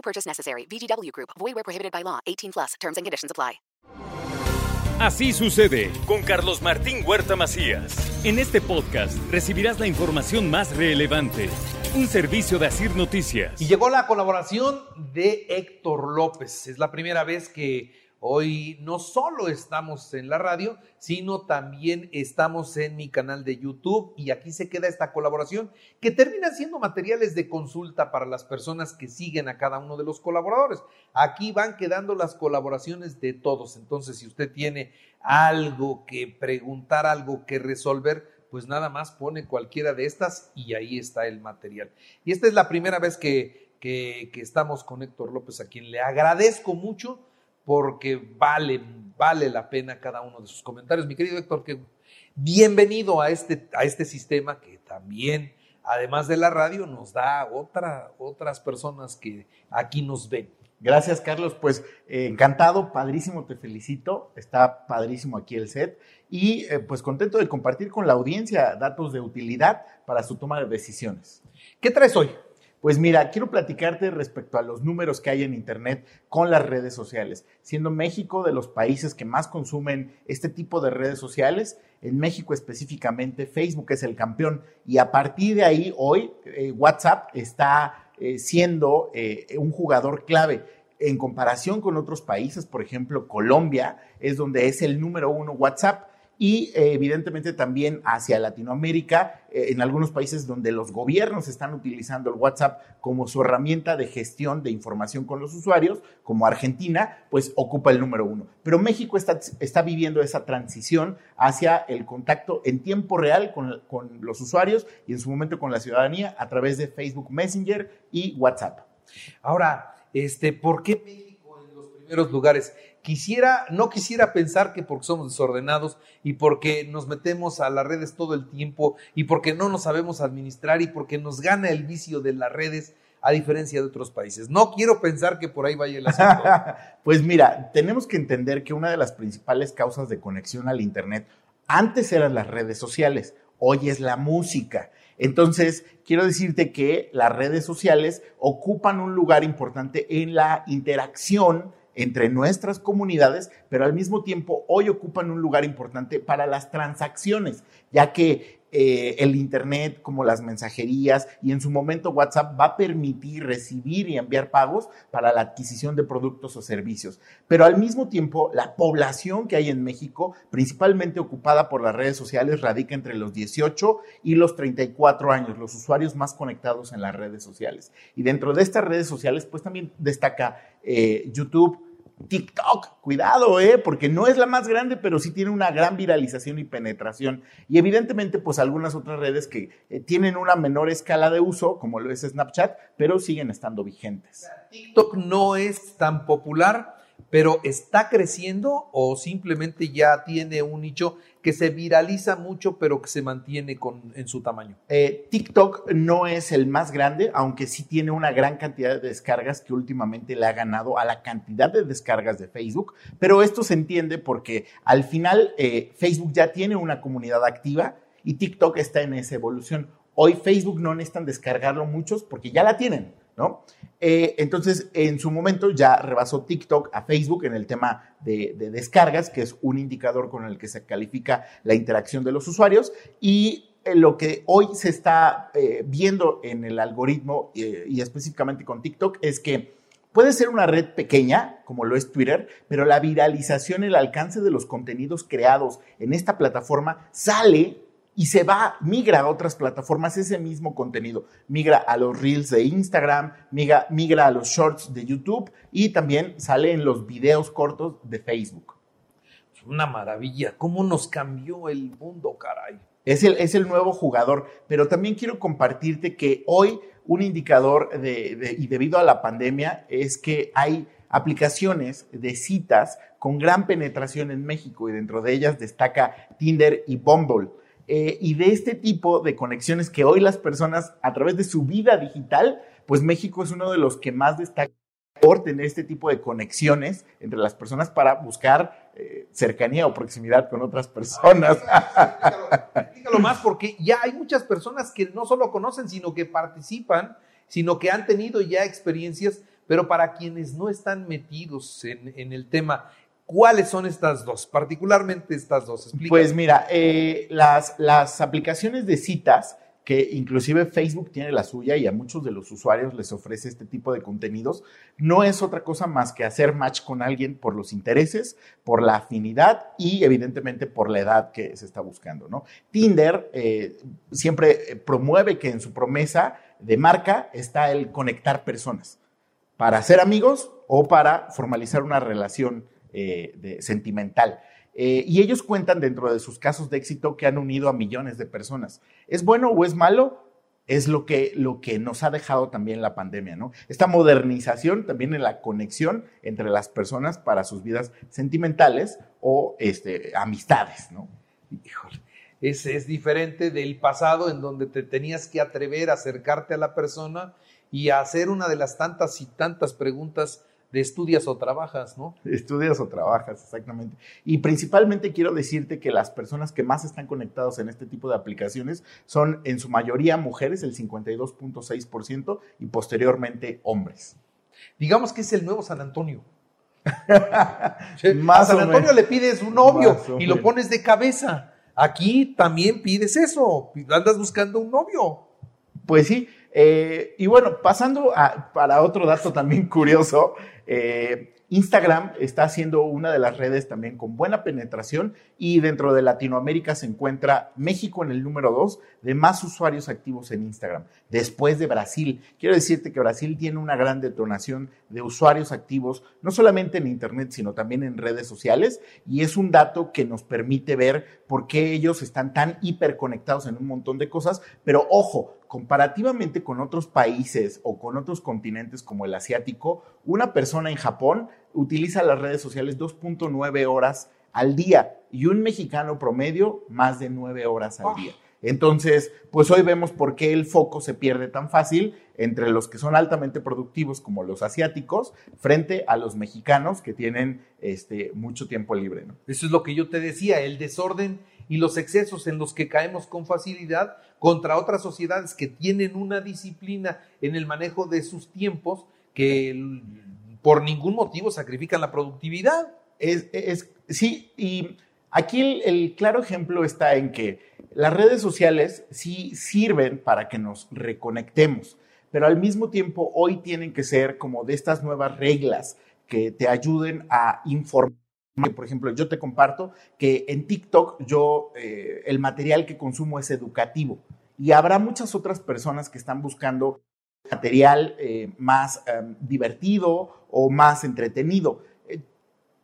No purchase necessary. VGW Group. Void where prohibited by law. 18 plus. Terms and conditions apply. Así sucede con Carlos Martín Huerta Macías. En este podcast recibirás la información más relevante. Un servicio de Asir Noticias. Y llegó la colaboración de Héctor López. Es la primera vez que Hoy no solo estamos en la radio, sino también estamos en mi canal de YouTube y aquí se queda esta colaboración que termina siendo materiales de consulta para las personas que siguen a cada uno de los colaboradores. Aquí van quedando las colaboraciones de todos. Entonces, si usted tiene algo que preguntar, algo que resolver, pues nada más pone cualquiera de estas y ahí está el material. Y esta es la primera vez que, que, estamos con Héctor López, a quien le agradezco mucho porque vale, vale la pena cada uno de sus comentarios. Mi querido Héctor, que bienvenido a este, a este sistema que también, además de la radio, nos da otra, otras personas que aquí nos ven. Gracias, Carlos. Pues eh, encantado, padrísimo, te felicito. Está padrísimo aquí el set. Y eh, pues contento de compartir con la audiencia datos de utilidad para su toma de decisiones. ¿Qué traes hoy? Pues mira, quiero platicarte respecto a los números que hay en Internet con las redes sociales. Siendo México de los países que más consumen este tipo de redes sociales, en México específicamente Facebook es el campeón y a partir de ahí hoy eh, WhatsApp está eh, siendo eh, un jugador clave. En comparación con otros países, por ejemplo, Colombia es donde es el número uno WhatsApp y eh, evidentemente también hacia Latinoamérica, eh, en algunos países donde los gobiernos están utilizando el WhatsApp como su herramienta de gestión de información con los usuarios, como Argentina, pues ocupa el número uno. Pero México está, está viviendo esa transición hacia el contacto en tiempo real con, con los usuarios y en su momento con la ciudadanía a través de Facebook Messenger y WhatsApp. Ahora, este, ¿por qué México en los primeros lugares? Quisiera, no quisiera pensar que porque somos desordenados y porque nos metemos a las redes todo el tiempo y porque no nos sabemos administrar y porque nos gana el vicio de las redes a diferencia de otros países. No quiero pensar que por ahí vaya el asunto. pues mira, tenemos que entender que una de las principales causas de conexión al Internet antes eran las redes sociales, hoy es la música. Entonces, quiero decirte que las redes sociales ocupan un lugar importante en la interacción entre nuestras comunidades, pero al mismo tiempo hoy ocupan un lugar importante para las transacciones, ya que eh, el Internet, como las mensajerías y en su momento WhatsApp va a permitir recibir y enviar pagos para la adquisición de productos o servicios. Pero al mismo tiempo, la población que hay en México, principalmente ocupada por las redes sociales, radica entre los 18 y los 34 años, los usuarios más conectados en las redes sociales. Y dentro de estas redes sociales, pues también destaca eh, YouTube TikTok, cuidado, ¿eh? porque no es la más grande, pero sí tiene una gran viralización y penetración. Y evidentemente, pues algunas otras redes que eh, tienen una menor escala de uso, como lo es Snapchat, pero siguen estando vigentes. TikTok no es tan popular pero ¿está creciendo o simplemente ya tiene un nicho que se viraliza mucho, pero que se mantiene con, en su tamaño? Eh, TikTok no es el más grande, aunque sí tiene una gran cantidad de descargas que últimamente le ha ganado a la cantidad de descargas de Facebook, pero esto se entiende porque al final eh, Facebook ya tiene una comunidad activa y TikTok está en esa evolución. Hoy Facebook no necesitan descargarlo muchos porque ya la tienen. Eh, entonces, en su momento ya rebasó TikTok a Facebook en el tema de, descargas, que es un indicador con el que se califica la interacción de los usuarios. Y eh, lo que hoy se está eh, viendo en el algoritmo y específicamente con TikTok es que puede ser una red pequeña, como lo es Twitter, pero la viralización, el alcance de los contenidos creados en esta plataforma sale y se va, migra a otras plataformas ese mismo contenido. Migra a los reels de Instagram, migra, migra a los shorts de YouTube y también sale en los videos cortos de Facebook. Una maravilla, cómo nos cambió el mundo, caray. Es el, es el nuevo jugador, pero también quiero compartirte que hoy un indicador de, de- y debido a la pandemia es que hay aplicaciones de citas con gran penetración en México y dentro de ellas destaca Tinder y Bumble. Eh, y de este tipo de conexiones que hoy las personas a través de su vida digital, pues México es uno de los que más destaca por tener este tipo de conexiones entre las personas para buscar eh, cercanía o proximidad con otras personas. Dígalo más porque ya hay muchas personas que no solo conocen, sino que participan, sino que han tenido ya experiencias, pero para quienes no están metidos en el tema, ¿cuáles son estas dos? Particularmente estas dos. Explica. Pues mira, eh, las, las aplicaciones de citas, que inclusive Facebook tiene la suya y a muchos de los usuarios les ofrece este tipo de contenidos, no es otra cosa más que hacer match con alguien por los intereses, por la afinidad y evidentemente por la edad que se está buscando, ¿no? Tinder eh, siempre eh, promueve que en su promesa de marca está el conectar personas para ser amigos o para formalizar una relación eh, de- sentimental. Eh, y ellos cuentan dentro de sus casos de éxito que han unido a millones de personas. ¿Es bueno o es malo? Es lo que, lo que nos ha dejado también la pandemia, ¿no? Esta modernización también en la conexión entre las personas para sus vidas sentimentales o este, amistades, ¿no? Híjole, es, es diferente del pasado en donde te tenías que atrever a acercarte a la persona y a hacer una de las tantas y tantas preguntas de estudias o trabajas, ¿no? Estudias o trabajas, exactamente. Y principalmente quiero decirte que las personas que más están conectadas en este tipo de aplicaciones son en su mayoría mujeres, el 52.6%, y posteriormente hombres. Digamos que es el nuevo San Antonio. Más a San Antonio menos. le pides un novio Más y lo pones de cabeza. Aquí también pides eso, andas buscando un novio. Pues sí. Eh, y bueno, pasando a- para otro dato también curioso, eh, Instagram está siendo una de las redes también con buena penetración y dentro de Latinoamérica se encuentra México en el número dos de más usuarios activos en Instagram, después de Brasil. Quiero decirte que Brasil tiene una gran detonación de usuarios activos, no solamente en Internet, sino también en redes sociales, y es un dato que nos permite ver por qué ellos están tan hiperconectados en un montón de cosas, pero ojo, comparativamente con otros países o con otros continentes como el asiático, una persona en Japón utiliza las redes sociales 2.9 horas al día y un mexicano promedio más de 9 horas al día. Entonces, pues hoy vemos por qué el foco se pierde tan fácil entre los que son altamente productivos como los asiáticos frente a los mexicanos que tienen este, mucho tiempo libre. ¿no? Eso es lo que yo te decía, el desorden y los excesos en los que caemos con facilidad contra otras sociedades que tienen una disciplina en el manejo de sus tiempos que por ningún motivo sacrifican la productividad. Es, es- sí, y aquí el, claro ejemplo está en que las redes sociales sí sirven para que nos reconectemos, pero al mismo tiempo hoy tienen que ser como de estas nuevas reglas que te ayuden a informar. Por ejemplo, yo te comparto que en TikTok yo eh, el material que consumo es educativo y habrá muchas otras personas que están buscando material eh, más eh, divertido o más entretenido.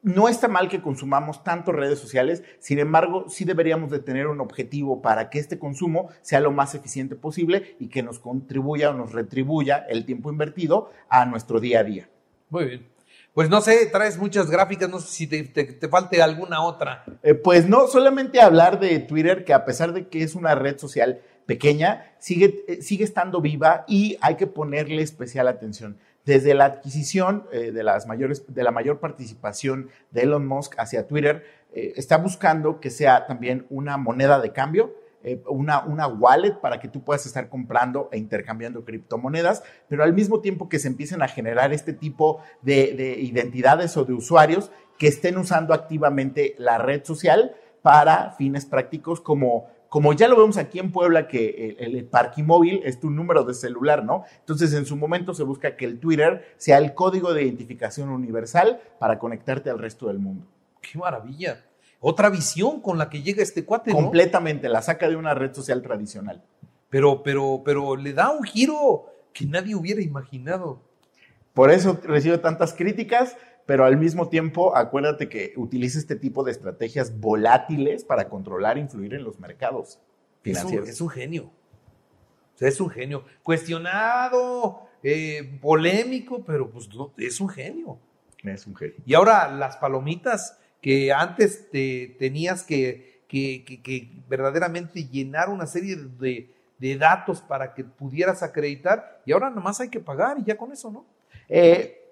No está mal que consumamos tanto redes sociales, sin embargo, sí deberíamos de tener un objetivo para que este consumo sea lo más eficiente posible y que nos contribuya o nos retribuya el tiempo invertido a nuestro día a día. Muy bien. Pues no sé, traes muchas gráficas, no sé si te, te- te falte alguna otra. Eh, pues no, solamente hablar de Twitter, que a pesar de que es una red social pequeña, sigue, eh, sigue estando viva y hay que ponerle especial atención. Desde la adquisición eh, de, las mayores, de la mayor participación de Elon Musk hacia Twitter, eh, está buscando que sea también una moneda de cambio, eh, una, una wallet para que tú puedas estar comprando e intercambiando criptomonedas, pero al mismo tiempo que se empiecen a generar este tipo de, de identidades o de usuarios que estén usando activamente la red social para fines prácticos como, como ya lo vemos aquí en Puebla, que el, el parquimóvil es tu número de celular, ¿no? Entonces, en su momento se busca que el Twitter sea el código de identificación universal para conectarte al resto del mundo. Qué maravilla. Otra visión con la que llega este cuate, ¿no? Completamente, la saca de una red social tradicional. Pero, pero, pero le da un giro que nadie hubiera imaginado. Por eso recibe tantas críticas, pero al mismo tiempo acuérdate que utiliza este tipo de estrategias volátiles para controlar e influir en los mercados Es un, financieros. es un genio. O sea, es un genio. Cuestionado, eh, polémico, pero pues no, es un genio. Es un genio. Y ahora las palomitas que antes te tenías que, que, que- que verdaderamente llenar una serie de, de datos para que pudieras acreditar, y ahora nomás hay que pagar y ya con eso, ¿no? Eh,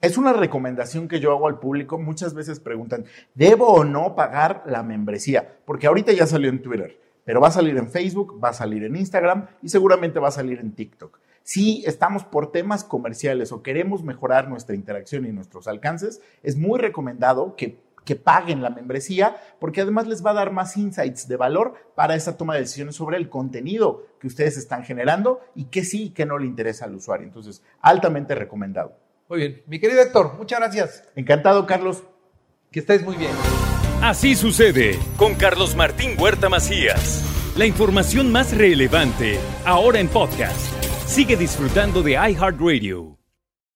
es una recomendación que yo hago al público. Muchas veces preguntan, ¿debo o no pagar la membresía? Porque ahorita ya salió en Twitter, pero va a salir en Facebook, va a salir en Instagram y seguramente va a salir en TikTok. Si estamos por temas comerciales o queremos mejorar nuestra interacción y nuestros alcances, es muy recomendado que, que paguen la membresía porque además les va a dar más insights de valor para esa toma de decisiones sobre el contenido que ustedes están generando y que sí y que no le interesa al usuario. Entonces, altamente recomendado. Muy bien. Mi querido Héctor, muchas gracias. Encantado, Carlos. Que estés muy bien. Así sucede con Carlos Martín Huerta Macías. La información más relevante ahora en podcast. Sigue disfrutando de iHeartRadio.